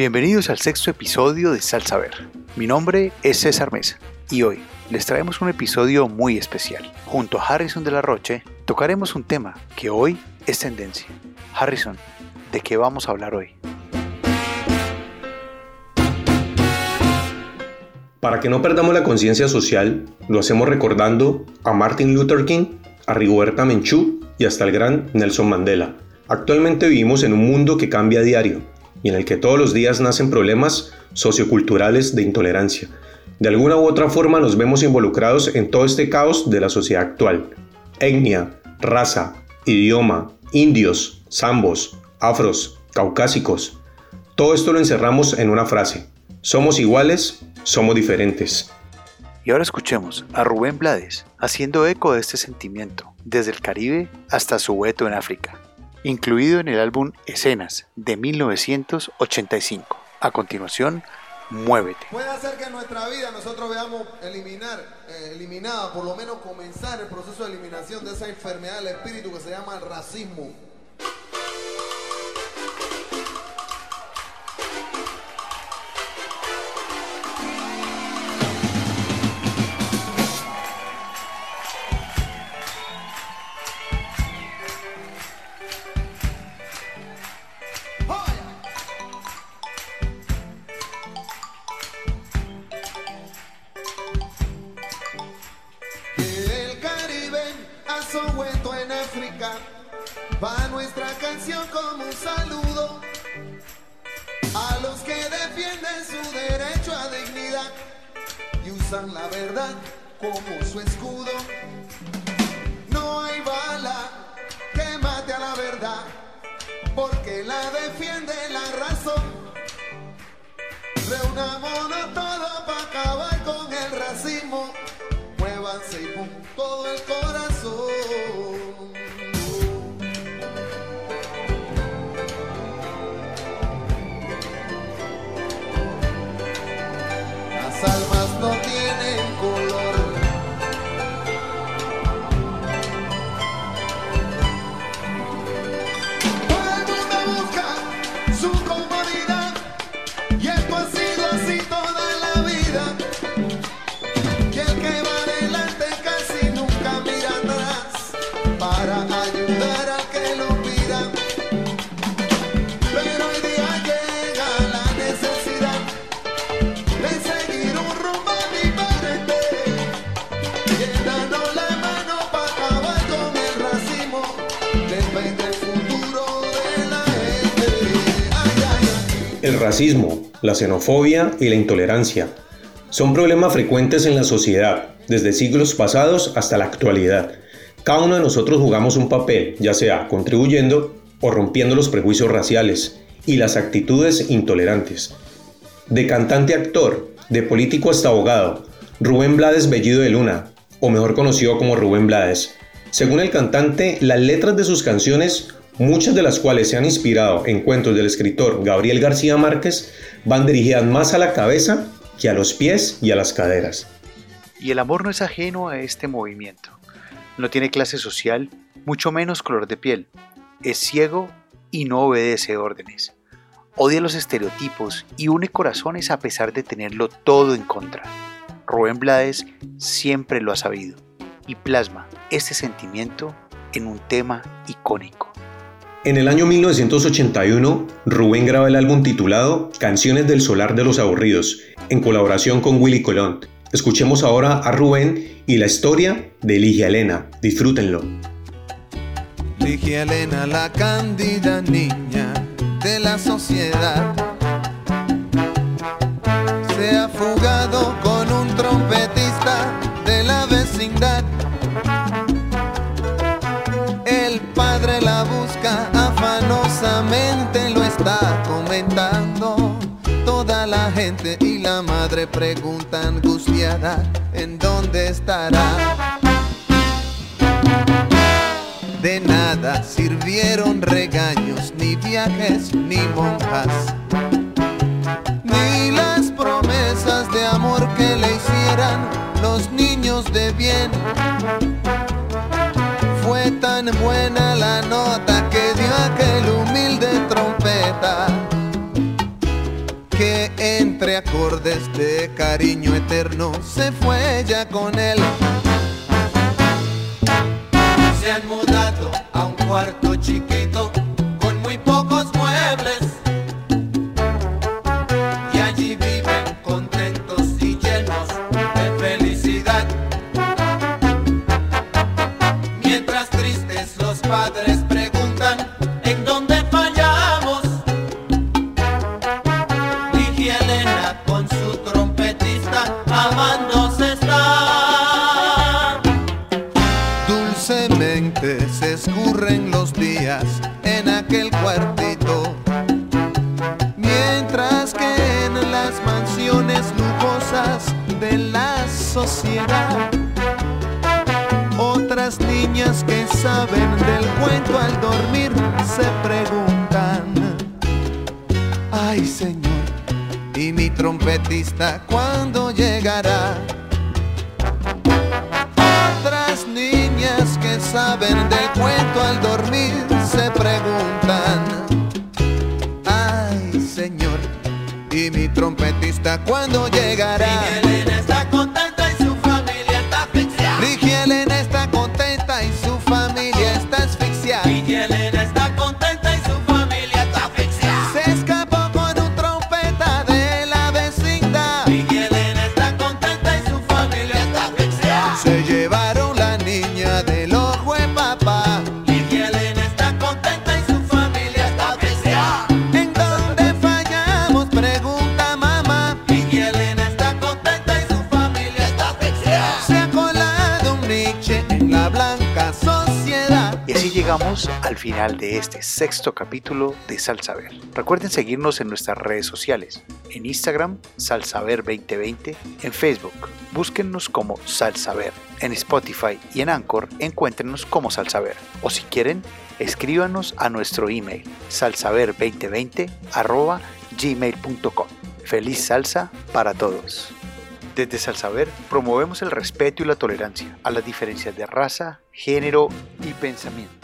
Bienvenidos al sexto episodio de Sal Saber. Mi nombre es César Mesa y hoy les traemos un episodio muy especial. Junto a Harrison de la Roche tocaremos un tema que hoy es tendencia. Harrison, ¿de qué vamos a hablar hoy? Para que no perdamos la conciencia social, lo hacemos recordando a Martin Luther King, a Rigoberta Menchú y hasta el gran Nelson Mandela. Actualmente vivimos en un mundo que cambia a diario y en el que todos los días nacen problemas socioculturales de intolerancia. De alguna u otra forma nos vemos involucrados en todo este caos de la sociedad actual. Etnia, raza, idioma, indios, zambos, afros, caucásicos. Todo esto lo encerramos en una frase. Somos iguales, somos diferentes. Y ahora escuchemos a Rubén Blades haciendo eco de este sentimiento, desde el Caribe hasta su hueto en África incluido en el álbum Escenas de 1985. A continuación, Muévete. Puede hacer que en nuestra vida nosotros veamos eliminar, eh, eliminada, por lo menos comenzar el proceso de eliminación de esa enfermedad del espíritu que se llama el racismo. Derecho a dignidad y usan la verdad como su escudo. No hay bala que mate a la verdad porque la defiende la razón. Reunámonos El racismo, la xenofobia y la intolerancia son problemas frecuentes en la sociedad, desde siglos pasados hasta la actualidad. Cada uno de nosotros jugamos un papel, ya sea contribuyendo o rompiendo los prejuicios raciales y las actitudes intolerantes. De cantante actor, de político hasta abogado, Rubén Blades Bellido de Luna, o mejor conocido como Rubén Blades. Según el cantante, las letras de sus canciones, muchas de las cuales se han inspirado en cuentos del escritor Gabriel García Márquez, van dirigidas más a la cabeza que a los pies y a las caderas. Y el amor no es ajeno a este movimiento. No tiene clase social, mucho menos color de piel. Es ciego y no obedece órdenes. Odia los estereotipos y une corazones a pesar de tenerlo todo en contra. Rubén Blades siempre lo ha sabido y plasma este sentimiento en un tema icónico. En el año 1981, Rubén graba el álbum titulado Canciones del Solar de los Aburridos, en colaboración con Willy Colón. Escuchemos ahora a Rubén y la historia de Ligia Elena. Disfrútenlo. Ligia Elena, la cándida niña de la sociedad, se ha fugado con un trompetista de la vecindad. Afanosamente, lo está comentando. Toda la gente y la madre pregunta angustiada, ¿en dónde estará? De nada sirvieron regaños, ni viajes, ni monjas, ni las promesas de amor que le hicieran los niños de bien. Fue tan buena la nota que dio aquel humilde trompeta que entre acordes de cariño eterno se fue ya con él. Se han mudado a un cuarto chiquito se escurren los días en aquel cuartito. Mientras que en las mansiones lujosas de la sociedad otras niñas que saben del cuento al dormir se preguntan, ay Señor, ¿y mi trompetista cuándo llegará? Saben del cuento al dormir se preguntan, ay Señor, ¿y mi trompetista cuándo llegará? está contenta y su familia está asfixiada. Ligia Elena está contenta y su familia está asfixiada. Llegamos al final de este sexto capítulo de Salsaber. Recuerden seguirnos en nuestras redes sociales. En Instagram, Salsaber2020. En Facebook, búsquennos como Salsaber. En Spotify y en Anchor, encuéntrenos como Salsaber. O si quieren, escríbanos a nuestro email salsaber2020 arroba. Feliz salsa para todos. Desde Salsaber promovemos el respeto y la tolerancia a las diferencias de raza, género y pensamiento.